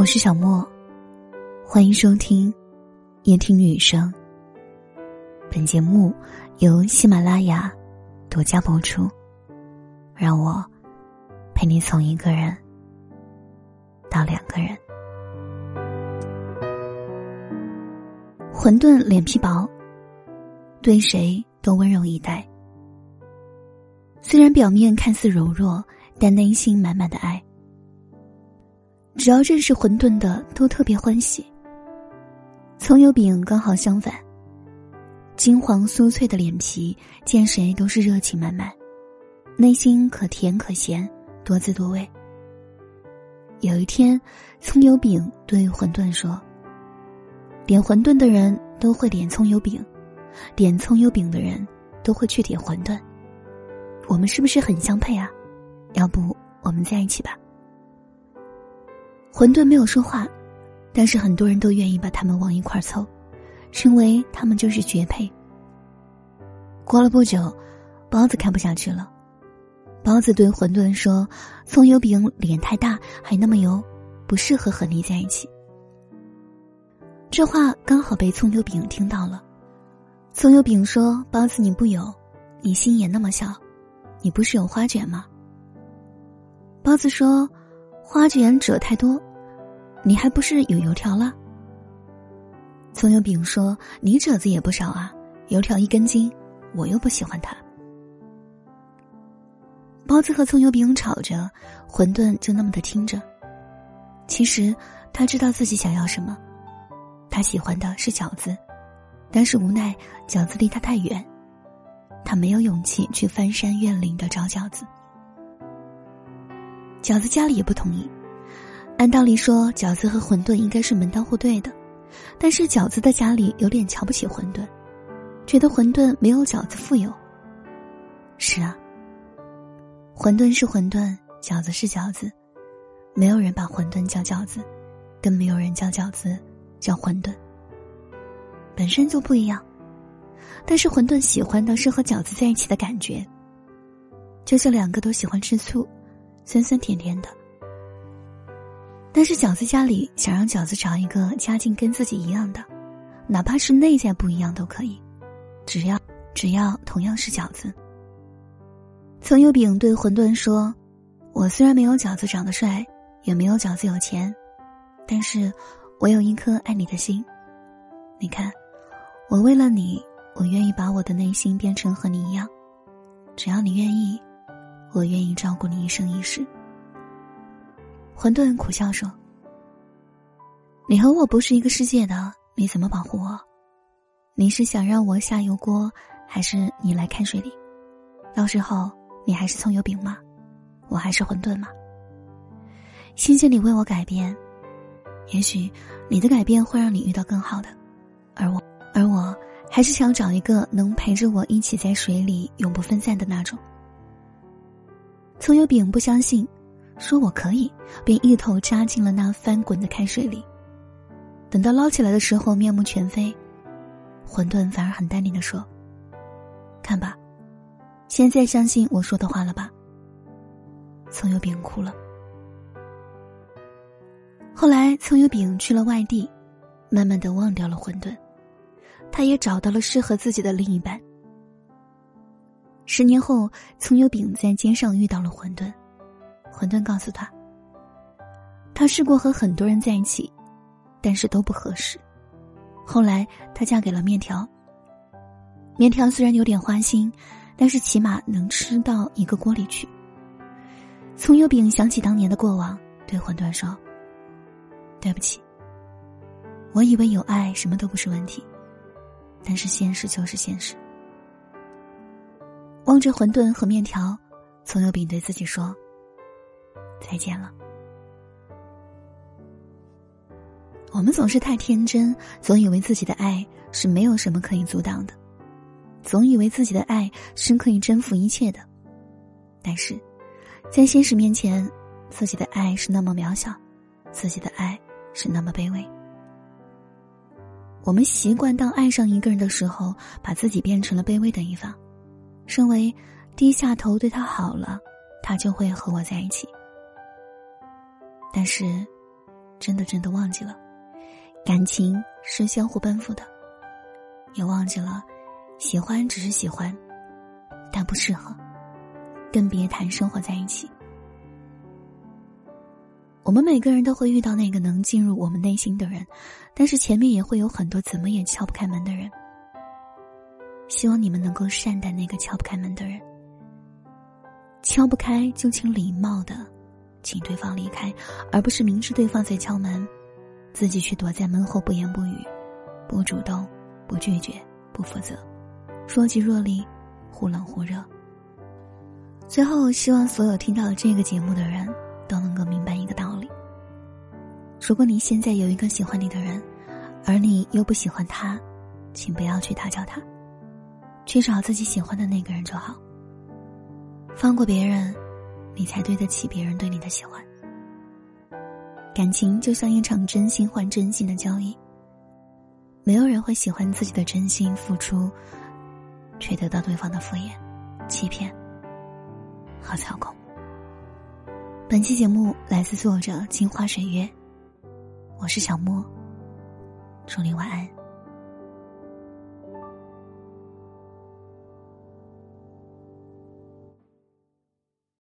我是小莫，欢迎收听夜听女生。本节目由喜马拉雅独家播出。让我陪你从一个人到两个人。混沌脸皮薄，对谁都温柔以待。虽然表面看似柔弱，但内心满满的爱。只要认识馄饨的，都特别欢喜。葱油饼刚好相反，金黄酥脆的脸皮，见谁都是热情满满，内心可甜可咸，多滋多味。有一天，葱油饼对馄饨说：“点馄饨的人都会点葱油饼，点葱油饼的人都会去点馄饨。我们是不是很相配啊？要不我们在一起吧？”馄饨没有说话，但是很多人都愿意把他们往一块凑，认为他们就是绝配。过了不久，包子看不下去了，包子对馄饨说：“葱油饼脸太大，还那么油，不适合和你在一起。”这话刚好被葱油饼听到了。葱油饼说：“包子你不油，你心眼那么小，你不是有花卷吗？”包子说。花卷褶太多，你还不是有油条了？葱油饼说：“你褶子也不少啊，油条一根筋，我又不喜欢它。”包子和葱油饼吵着，馄饨就那么的听着。其实他知道自己想要什么，他喜欢的是饺子，但是无奈饺子离他太远，他没有勇气去翻山越岭的找饺子。饺子家里也不同意，按道理说饺子和馄饨应该是门当户对的，但是饺子的家里有点瞧不起馄饨，觉得馄饨没有饺子富有。是啊，馄饨是馄饨，饺子是饺子，没有人把馄饨叫饺子，更没有人叫饺子叫馄饨，本身就不一样。但是馄饨喜欢的是和饺子在一起的感觉，就像两个都喜欢吃醋。酸酸甜甜的，但是饺子家里想让饺子找一个家境跟自己一样的，哪怕是内在不一样都可以，只要只要同样是饺子。葱油饼对馄饨说：“我虽然没有饺子长得帅，也没有饺子有钱，但是我有一颗爱你的心。你看，我为了你，我愿意把我的内心变成和你一样，只要你愿意。”我愿意照顾你一生一世。混沌苦笑说：“你和我不是一个世界的，你怎么保护我？你是想让我下油锅，还是你来看水里？到时候你还是葱油饼吗？我还是馄饨吗？谢谢你为我改变，也许你的改变会让你遇到更好的，而我，而我还是想找一个能陪着我一起在水里永不分散的那种。”葱油饼不相信，说我可以，便一头扎进了那翻滚的开水里。等到捞起来的时候，面目全非。馄饨反而很淡定的说：“看吧，现在相信我说的话了吧？”葱油饼哭了。后来，葱油饼去了外地，慢慢的忘掉了馄饨，他也找到了适合自己的另一半。十年后，葱油饼在街上遇到了馄饨，馄饨告诉他，他试过和很多人在一起，但是都不合适。后来，她嫁给了面条。面条虽然有点花心，但是起码能吃到一个锅里去。葱油饼想起当年的过往，对馄饨说：“对不起，我以为有爱什么都不是问题，但是现实就是现实。”望着馄饨和面条，葱油饼对自己说：“再见了。”我们总是太天真，总以为自己的爱是没有什么可以阻挡的，总以为自己的爱是可以征服一切的。但是，在现实面前，自己的爱是那么渺小，自己的爱是那么卑微。我们习惯当爱上一个人的时候，把自己变成了卑微的一方。认为低下头对他好了，他就会和我在一起。但是，真的真的忘记了，感情是相互奔赴的，也忘记了，喜欢只是喜欢，但不适合，更别谈生活在一起。我们每个人都会遇到那个能进入我们内心的人，但是前面也会有很多怎么也敲不开门的人。希望你们能够善待那个敲不开门的人。敲不开就请礼貌的，请对方离开，而不是明知对方在敲门，自己却躲在门后不言不语，不主动，不拒绝，不负责，若即若离，忽冷忽热。最后，希望所有听到这个节目的人。都能够明白一个道理：如果你现在有一个喜欢你的人，而你又不喜欢他，请不要去打搅他，去找自己喜欢的那个人就好。放过别人，你才对得起别人对你的喜欢。感情就像一场真心换真心的交易，没有人会喜欢自己的真心付出，却得到对方的敷衍、欺骗和操控。本期节目来自作者金花水月，我是小莫，祝你晚安。